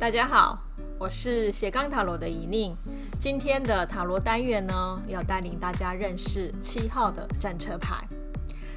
大家好，我是斜杠塔罗的怡宁。今天的塔罗单元呢，要带领大家认识七号的战车牌。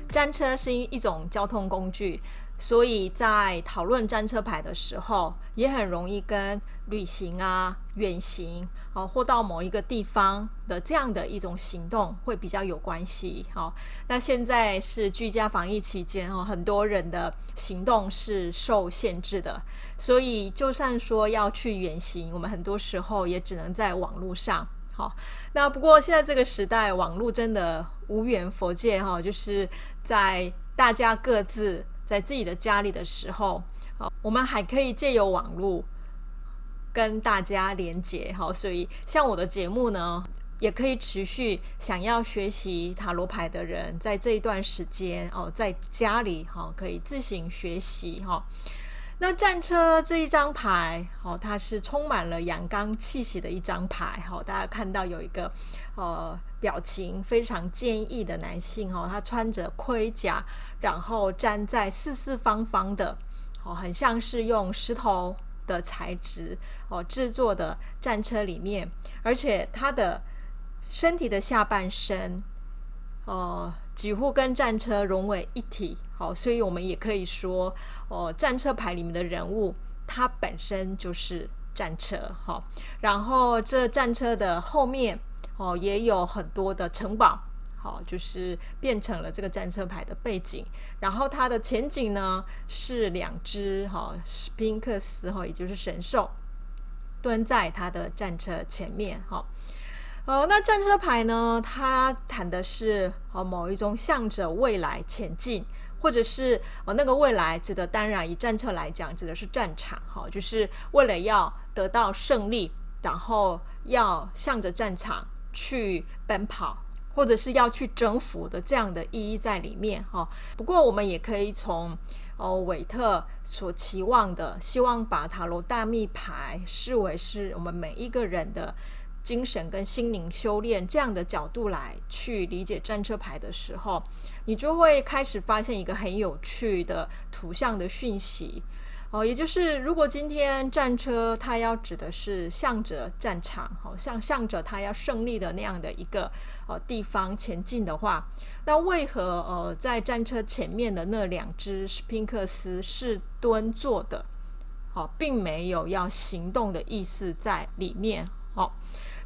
战车是一种交通工具。所以在讨论战车牌的时候，也很容易跟旅行啊、远行哦，或到某一个地方的这样的一种行动会比较有关系。好，那现在是居家防疫期间哦，很多人的行动是受限制的，所以就算说要去远行，我们很多时候也只能在网络上。好，那不过现在这个时代，网络真的无远佛界哈，就是在大家各自。在自己的家里的时候，好，我们还可以借由网络跟大家连接，好，所以像我的节目呢，也可以持续想要学习塔罗牌的人，在这一段时间哦，在家里哈，可以自行学习哈。那战车这一张牌，哦，它是充满了阳刚气息的一张牌，好，大家看到有一个呃。表情非常坚毅的男性哦，他穿着盔甲，然后站在四四方方的哦，很像是用石头的材质哦制作的战车里面，而且他的身体的下半身哦几乎跟战车融为一体，好，所以我们也可以说哦，战车牌里面的人物，他本身就是战车，好，然后这战车的后面。哦，也有很多的城堡，好，就是变成了这个战车牌的背景。然后它的前景呢是两只哈史宾克斯哈，也就是神兽蹲在它的战车前面哈。呃，那战车牌呢，它谈的是哦某一种向着未来前进，或者是哦那个未来指的当然以战车来讲指的是战场哈，就是为了要得到胜利，然后要向着战场。去奔跑，或者是要去征服的这样的意义在里面哈。不过我们也可以从哦韦特所期望的，希望把塔罗大密牌视为是我们每一个人的精神跟心灵修炼这样的角度来去理解战车牌的时候，你就会开始发现一个很有趣的图像的讯息。哦，也就是如果今天战车它要指的是向着战场，好像向着它要胜利的那样的一个呃地方前进的话，那为何呃在战车前面的那两只史宾克斯是蹲坐的？好，并没有要行动的意思在里面。好，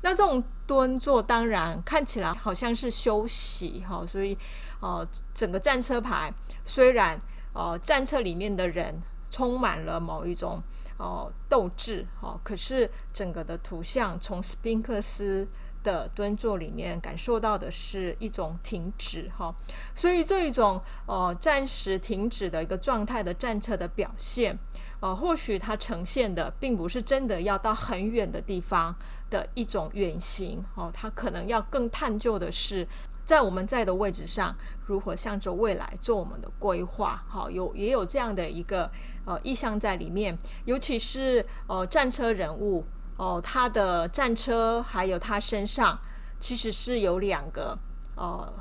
那这种蹲坐当然看起来好像是休息，哈，所以呃整个战车牌虽然呃战车里面的人。充满了某一种哦斗志哦，可是整个的图像从斯宾克斯的蹲坐里面感受到的是一种停止哈，所以这一种哦暂时停止的一个状态的战车的表现，哦或许它呈现的并不是真的要到很远的地方的一种远行哦，它可能要更探究的是。在我们在的位置上，如何向着未来做我们的规划？好，有也有这样的一个呃意向在里面，尤其是呃战车人物哦、他的战车还有他身上其实是有两个呃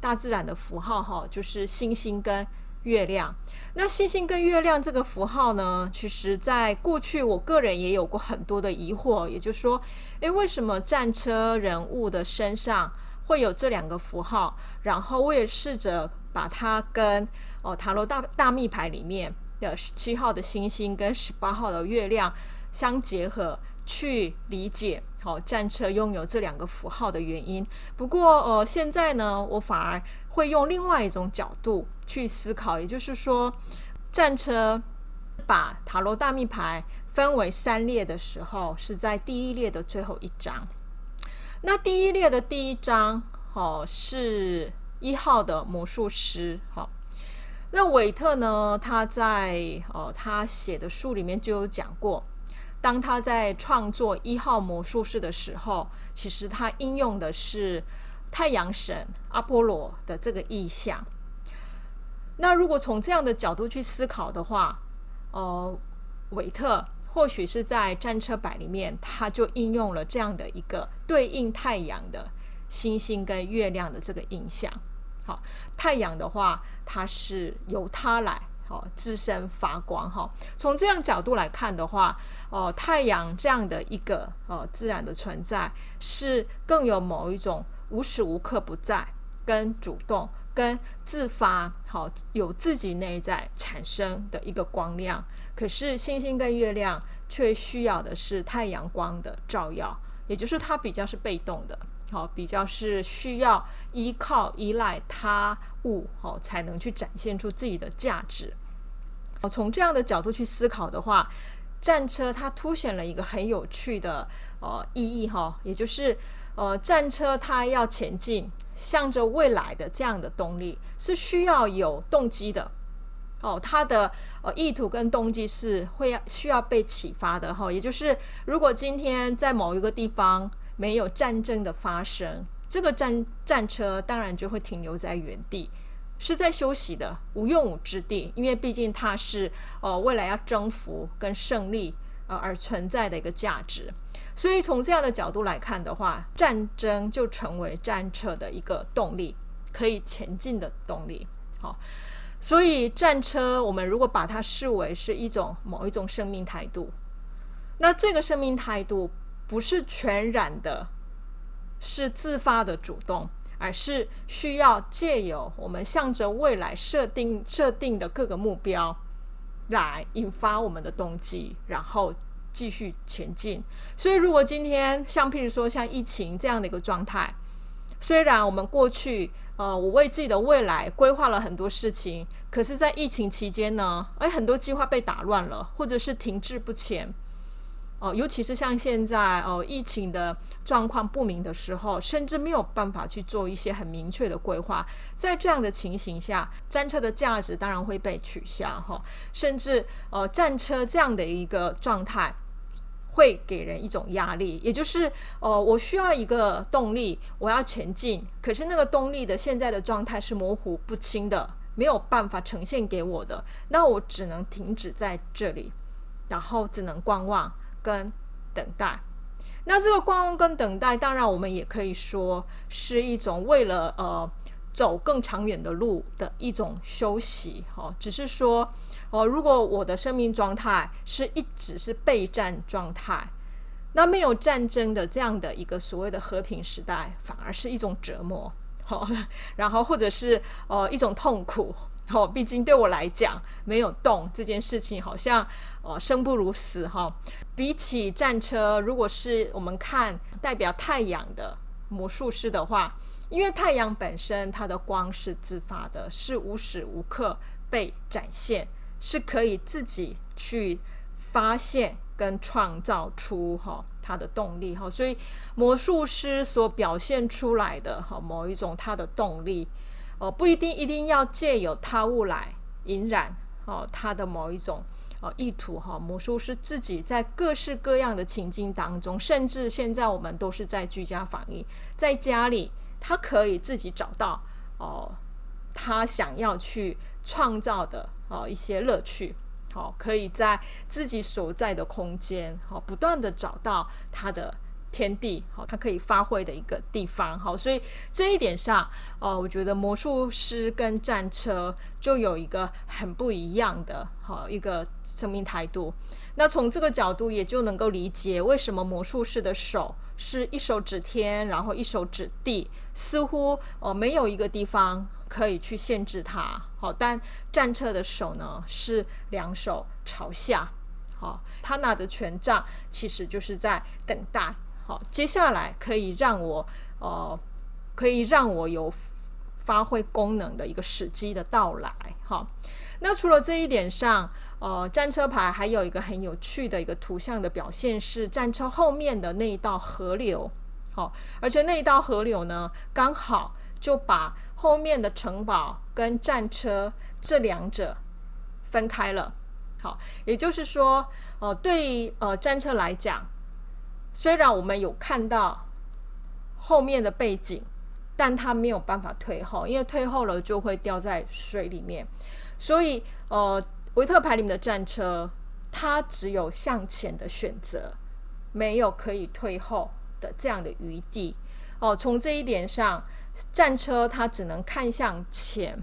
大自然的符号哈，就是星星跟月亮。那星星跟月亮这个符号呢，其实在过去我个人也有过很多的疑惑，也就是说，诶，为什么战车人物的身上会有这两个符号，然后我也试着把它跟哦塔罗大大密牌里面的十七号的星星跟十八号的月亮相结合，去理解好、哦、战车拥有这两个符号的原因。不过呃现在呢，我反而会用另外一种角度去思考，也就是说，战车把塔罗大密牌分为三列的时候，是在第一列的最后一张。那第一列的第一张，哦，是一号的魔术师，好。那韦特呢，他在哦，他写的书里面就有讲过，当他在创作一号魔术师的时候，其实他应用的是太阳神阿波罗的这个意象。那如果从这样的角度去思考的话，哦，韦特。或许是在战车牌里面，它就应用了这样的一个对应太阳的星星跟月亮的这个印象。好，太阳的话，它是由它来好，自身发光哈。从这样角度来看的话，哦，太阳这样的一个呃自然的存在，是更有某一种无时无刻不在、跟主动、跟自发，好，有自己内在产生的一个光亮。可是星星跟月亮却需要的是太阳光的照耀，也就是它比较是被动的。好，比较是需要依靠、依赖他物，好，才能去展现出自己的价值。好从这样的角度去思考的话，战车它凸显了一个很有趣的呃意义哈，也就是呃战车它要前进，向着未来的这样的动力是需要有动机的哦，它的呃意图跟动机是会要需要被启发的哈，也就是如果今天在某一个地方。没有战争的发生，这个战战车当然就会停留在原地，是在休息的无用武之地。因为毕竟它是呃未来要征服跟胜利呃而存在的一个价值，所以从这样的角度来看的话，战争就成为战车的一个动力，可以前进的动力。好，所以战车我们如果把它视为是一种某一种生命态度，那这个生命态度。不是全然的，是自发的主动，而是需要借由我们向着未来设定设定的各个目标，来引发我们的动机，然后继续前进。所以，如果今天像譬如说像疫情这样的一个状态，虽然我们过去呃，我为自己的未来规划了很多事情，可是，在疫情期间呢，诶，很多计划被打乱了，或者是停滞不前。哦，尤其是像现在哦，疫情的状况不明的时候，甚至没有办法去做一些很明确的规划。在这样的情形下，战车的价值当然会被取消哈。甚至呃，战车这样的一个状态会给人一种压力，也就是呃，我需要一个动力，我要前进，可是那个动力的现在的状态是模糊不清的，没有办法呈现给我的，那我只能停止在这里，然后只能观望。跟等待，那这个观望跟等待，当然我们也可以说是一种为了呃走更长远的路的一种休息哦。只是说哦、如果我的生命状态是一直是备战状态，那没有战争的这样的一个所谓的和平时代，反而是一种折磨，好、哦，然后或者是呃一种痛苦。哦，毕竟对我来讲，没有动这件事情，好像呃生不如死哈、哦。比起战车，如果是我们看代表太阳的魔术师的话，因为太阳本身它的光是自发的，是无时无刻被展现，是可以自己去发现跟创造出哈、哦、它的动力哈、所以魔术师所表现出来的哈、哦、某一种他的动力。哦，不一定一定要借由他物来引燃哦，他的某一种哦意图哈、魔术师自己在各式各样的情境当中，甚至现在我们都是在居家防疫，在家里，他可以自己找到哦，他想要去创造的哦一些乐趣，好、可以在自己所在的空间，好、不断的找到他的。天地好，它可以发挥的一个地方好，所以这一点上，哦，我觉得魔术师跟战车就有一个很不一样的好一个生命态度。那从这个角度，也就能够理解为什么魔术师的手是一手指天，然后一手指地，似乎哦没有一个地方可以去限制它。好，但战车的手呢是两手朝下，好，他拿的权杖其实就是在等待。好，接下来可以让我呃，可以让我有发挥功能的一个时机的到来。好，那除了这一点上，呃，战车牌还有一个很有趣的一个图像的表现是战车后面的那一道河流。好，而且那一道河流呢，刚好就把后面的城堡跟战车这两者分开了。好，也就是说，呃，对呃战车来讲。虽然我们有看到后面的背景，但它没有办法退后，因为退后了就会掉在水里面。所以，呃，维特牌里面的战车，它只有向前的选择，没有可以退后的这样的余地。哦，从这一点上，战车它只能看向前。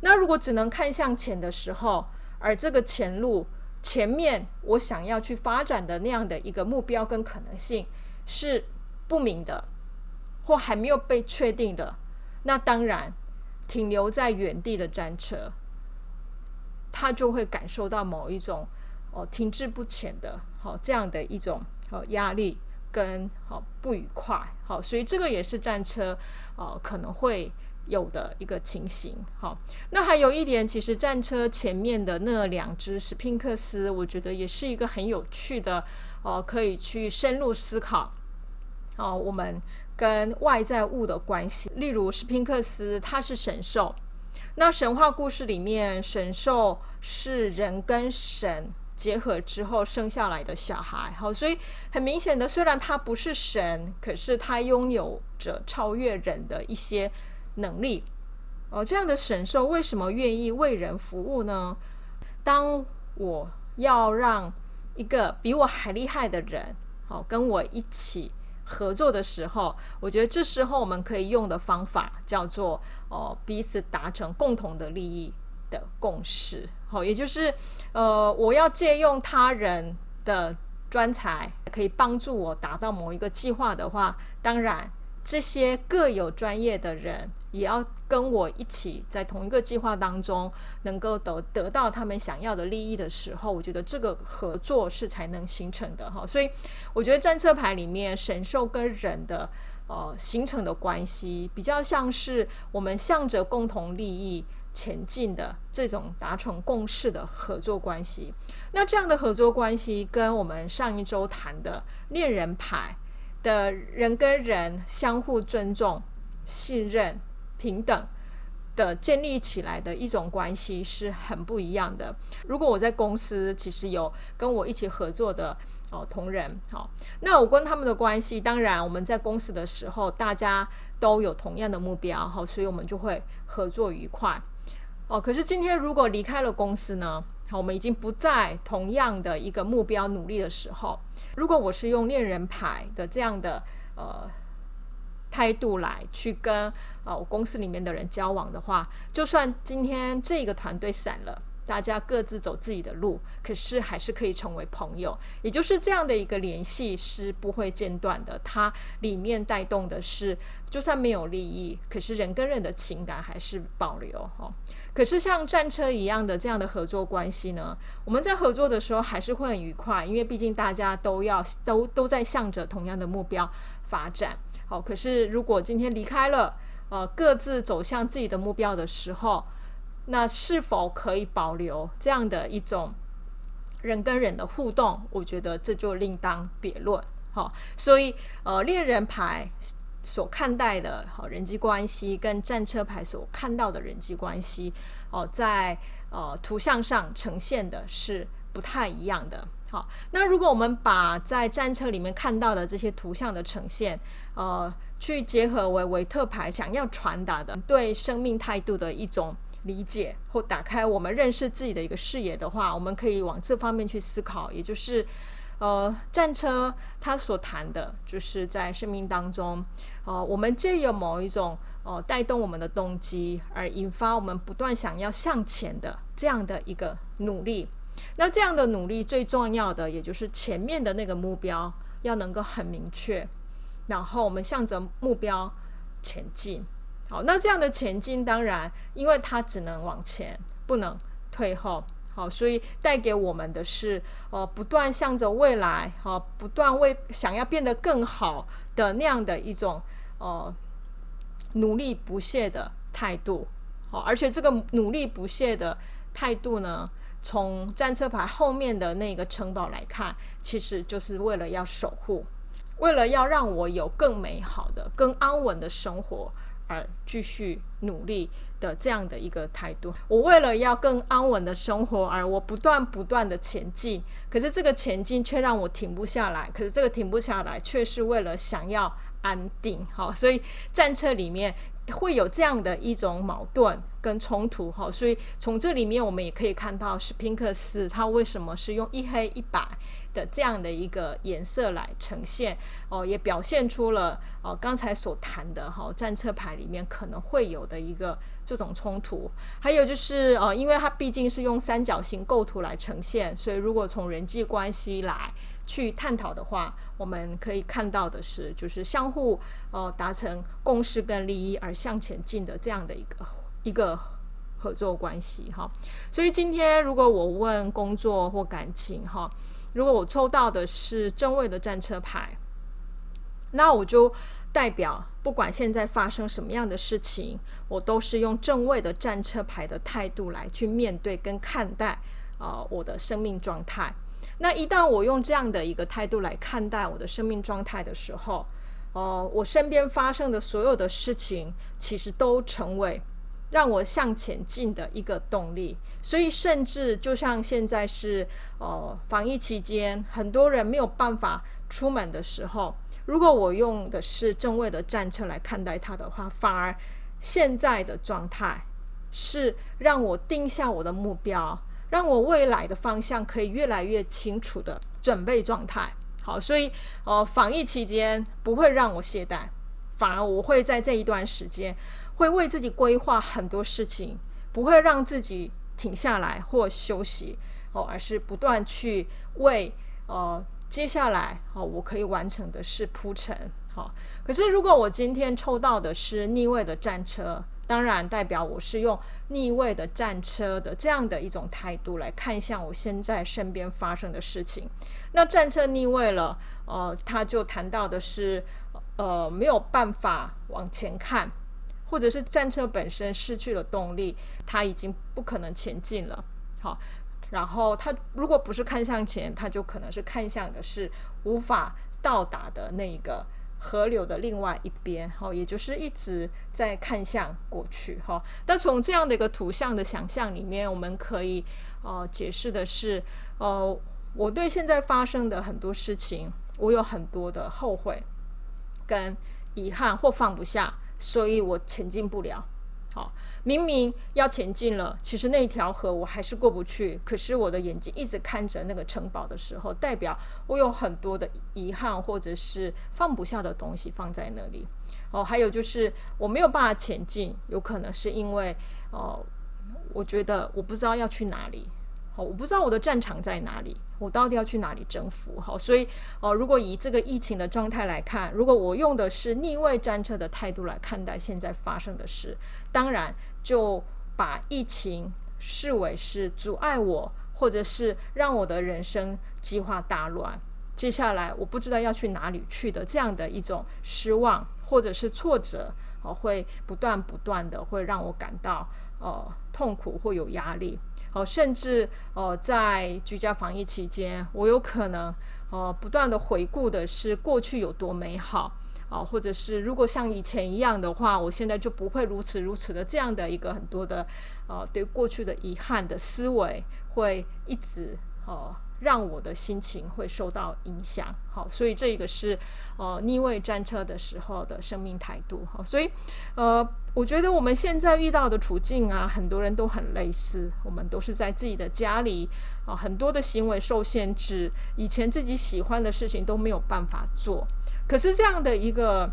那如果只能看向前的时候，而这个前路前面我想要去发展的那样的一个目标跟可能性是不明的，或还没有被确定的，那当然停留在原地的战车，他就会感受到某一种哦停滞不前的好、这样的一种哦压力跟好、不愉快好、所以这个也是战车哦可能会。有的一个情形，好，那还有一点，其实战车前面的那两只史宾克斯，我觉得也是一个很有趣的，哦、可以去深入思考，哦、我们跟外在物的关系。例如史宾克斯，它是神兽，那神话故事里面，神兽是人跟神结合之后生下来的小孩，好，所以很明显的，虽然他不是神，可是他拥有着超越人的一些。能力哦，这样的神兽为什么愿意为人服务呢？当我要让一个比我还厉害的人，好跟我一起合作的时候，我觉得这时候我们可以用的方法叫做哦，彼此达成共同的利益的共识。好，也就是呃，我要借用他人的专才，可以帮助我达到某一个计划的话，当然这些各有专业的人。也要跟我一起在同一个计划当中，能够得得到他们想要的利益的时候，我觉得这个合作是才能形成的哈。所以我觉得战车牌里面神兽跟人的呃形成的关系，比较像是我们向着共同利益前进的这种达成共识的合作关系。那这样的合作关系跟我们上一周谈的恋人牌的人跟人相互尊重、信任。平等的建立起来的一种关系是很不一样的。如果我在公司，其实有跟我一起合作的哦同仁，好，那我跟他们的关系，当然我们在公司的时候，大家都有同样的目标，好，所以我们就会合作愉快。哦，可是今天如果离开了公司呢？好，我们已经不在同样的一个目标努力的时候，如果我是用恋人牌的这样的呃。态度来去跟啊我公司里面的人交往的话，就算今天这个团队散了，大家各自走自己的路，可是还是可以成为朋友。也就是这样的一个联系是不会间断的。它里面带动的是，就算没有利益，可是人跟人的情感还是保留哦。可是像战车一样的这样的合作关系呢，我们在合作的时候还是会很愉快，因为毕竟大家都要都都在向着同样的目标发展。好，可是如果今天离开了，呃，各自走向自己的目标的时候，那是否可以保留这样的一种人跟人的互动？我觉得这就另当别论。好，所以呃，恋人牌所看待的好人际关系，跟战车牌所看到的人际关系，哦，在呃图像上呈现的是不太一样的。好，那如果我们把在战车里面看到的这些图像的呈现，呃，去结合为维特牌想要传达的对生命态度的一种理解，或打开我们认识自己的一个视野的话，我们可以往这方面去思考。也就是，呃，战车它所谈的，就是在生命当中，呃，我们借由某一种呃带动我们的动机，而引发我们不断想要向前的这样的一个努力。那这样的努力最重要的，也就是前面的那个目标要能够很明确，然后我们向着目标前进。好，那这样的前进，当然，因为它只能往前，不能退后。好，所以带给我们的是，呃，不断向着未来，好，不断为想要变得更好的那样的一种，呃，努力不懈的态度。好，而且这个努力不懈的态度呢，从战车牌后面的那个城堡来看，其实就是为了要守护，为了要让我有更美好的、更安稳的生活而继续努力的这样的一个态度。我为了要更安稳的生活而我不断不断的前进，可是这个前进却让我停不下来。可是这个停不下来，却是为了想要安定。好，所以战车里面。会有这样的一种矛盾跟冲突哈，所以从这里面我们也可以看到史宾克斯他为什么是用一黑一白的这样的一个颜色来呈现哦，也表现出了哦刚才所谈的哈战车牌里面可能会有的一个这种冲突。还有就是呃，因为它毕竟是用三角形构图来呈现，所以如果从人际关系来去探讨的话，我们可以看到的是，就是相互呃达成共识跟利益而向前进的这样的一个一个合作关系哈。所以今天如果我问工作或感情哈，如果我抽到的是正位的战车牌，那我就代表不管现在发生什么样的事情，我都是用正位的战车牌的态度来去面对跟看待啊、我的生命状态。那一旦我用这样的一个态度来看待我的生命状态的时候，哦、我身边发生的所有的事情，其实都成为让我向前进的一个动力。所以，甚至就像现在是呃防疫期间，很多人没有办法出门的时候，如果我用的是正位的战车来看待它的话，反而现在的状态是让我定下我的目标。让我未来的方向可以越来越清楚的准备状态，好，所以呃，防疫期间不会让我懈怠，反而我会在这一段时间会为自己规划很多事情，不会让自己停下来或休息哦，而是不断去为呃接下来哦我可以完成的事铺陈。好，可是如果我今天抽到的是逆位的战车。当然，代表我是用逆位的战车的这样的一种态度来看向我现在身边发生的事情。那战车逆位了，呃，他就谈到的是，呃，没有办法往前看，或者是战车本身失去了动力，他已经不可能前进了。好，然后他如果不是看向前，他就可能是看向的是无法到达的那一个。河流的另外一边，哈，也就是一直在看向过去，哈。但从这样的一个图像的想象里面，我们可以，哦，解释的是，哦，我对现在发生的很多事情，我有很多的后悔、跟遗憾或放不下，所以我前进不了。好，明明要前进了，其实那条河我还是过不去。可是我的眼睛一直看着那个城堡的时候，代表我有很多的遗憾，或者是放不下的东西放在那里。哦，还有就是我没有办法前进，有可能是因为哦，我觉得我不知道要去哪里。好，我不知道我的战场在哪里，我到底要去哪里征服？好，所以哦，如果以这个疫情的状态来看，如果我用的是逆位战车的态度来看待现在发生的事，当然就把疫情视为是阻碍我，或者是让我的人生计划大乱。接下来我不知道要去哪里去的这样的一种失望或者是挫折，哦，会不断不断的会让我感到哦痛苦或有压力。哦，甚至哦，在居家防疫期间，我有可能哦，不断的回顾的是过去有多美好哦，或者是如果像以前一样的话，我现在就不会如此如此的这样的一个很多的哦，对过去的遗憾的思维会一直哦。让我的心情会受到影响，好，所以这个是呃逆位战车的时候的生命态度，好，所以呃，我觉得我们现在遇到的处境啊，很多人都很类似，我们都是在自己的家里啊，很多的行为受限制，以前自己喜欢的事情都没有办法做，可是这样的一个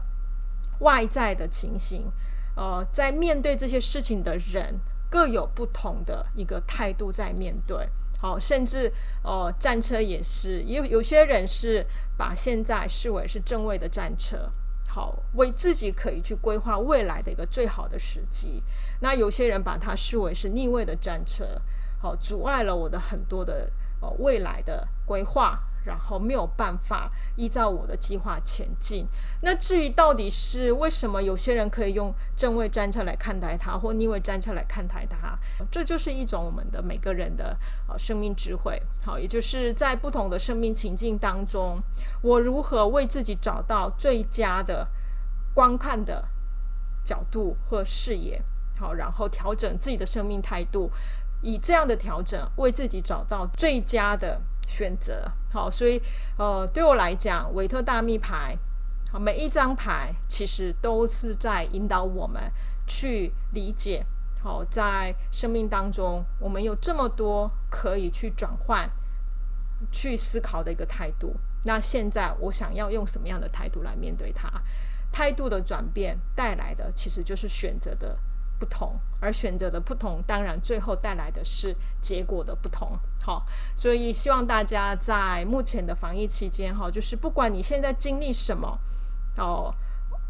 外在的情形，呃，在面对这些事情的人各有不同的一个态度在面对。好，甚至哦，战车也是，有有些人是把现在视为是正位的战车，好，为自己可以去规划未来的一个最好的时机。那有些人把它视为是逆位的战车，好，阻碍了我的很多的哦未来的规划。然后没有办法依照我的计划前进。那至于到底是为什么有些人可以用正位战车来看待它，或逆位战车来看待它，这就是一种我们的每个人的呃生命智慧。好，也就是在不同的生命情境当中，我如何为自己找到最佳的观看的角度或视野。好，然后调整自己的生命态度，以这样的调整为自己找到最佳的。选择好，所以呃，对我来讲，韦特大秘牌，好，每一张牌其实都是在引导我们去理解，好，在生命当中，我们有这么多可以去转换、去思考的一个态度。那现在我想要用什么样的态度来面对它？态度的转变带来的其实就是选择的不同，而选择的不同，当然最后带来的是结果的不同。好，所以希望大家在目前的防疫期间，哈，就是不管你现在经历什么，哦，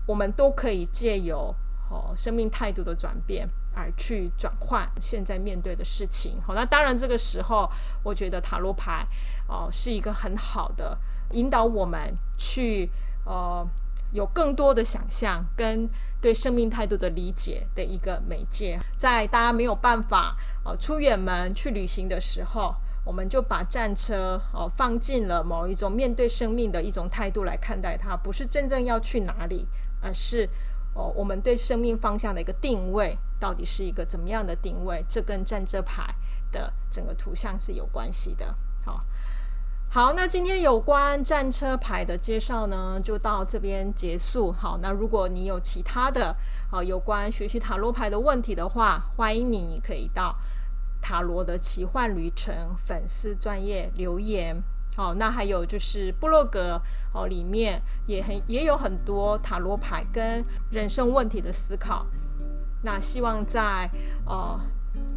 我们都可以借由哦生命态度的转变。而去转换现在面对的事情，好，那当然这个时候，我觉得塔罗牌哦、是一个很好的引导我们去呃有更多的想象跟对生命态度的理解的一个媒介。在大家没有办法哦出远门去旅行的时候，我们就把战车哦、放进了某一种面对生命的一种态度来看待它，不是真正要去哪里，而是。哦，我们对生命方向的一个定位，到底是一个怎么样的定位？这跟战车牌的整个图像是有关系的。好，好，那今天有关战车牌的介绍呢，就到这边结束。好，那如果你有其他的好有关学习塔罗牌的问题的话，欢迎你可以到塔罗的奇幻旅程粉丝专业留言。好，那还有就是部落格哦，里面也很也有很多塔罗牌跟人生问题的思考。那希望在呃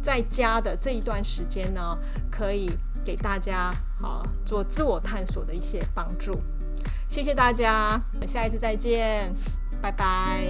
在家的这一段时间呢，可以给大家啊做自我探索的一些帮助。谢谢大家，我们下一次再见，拜拜。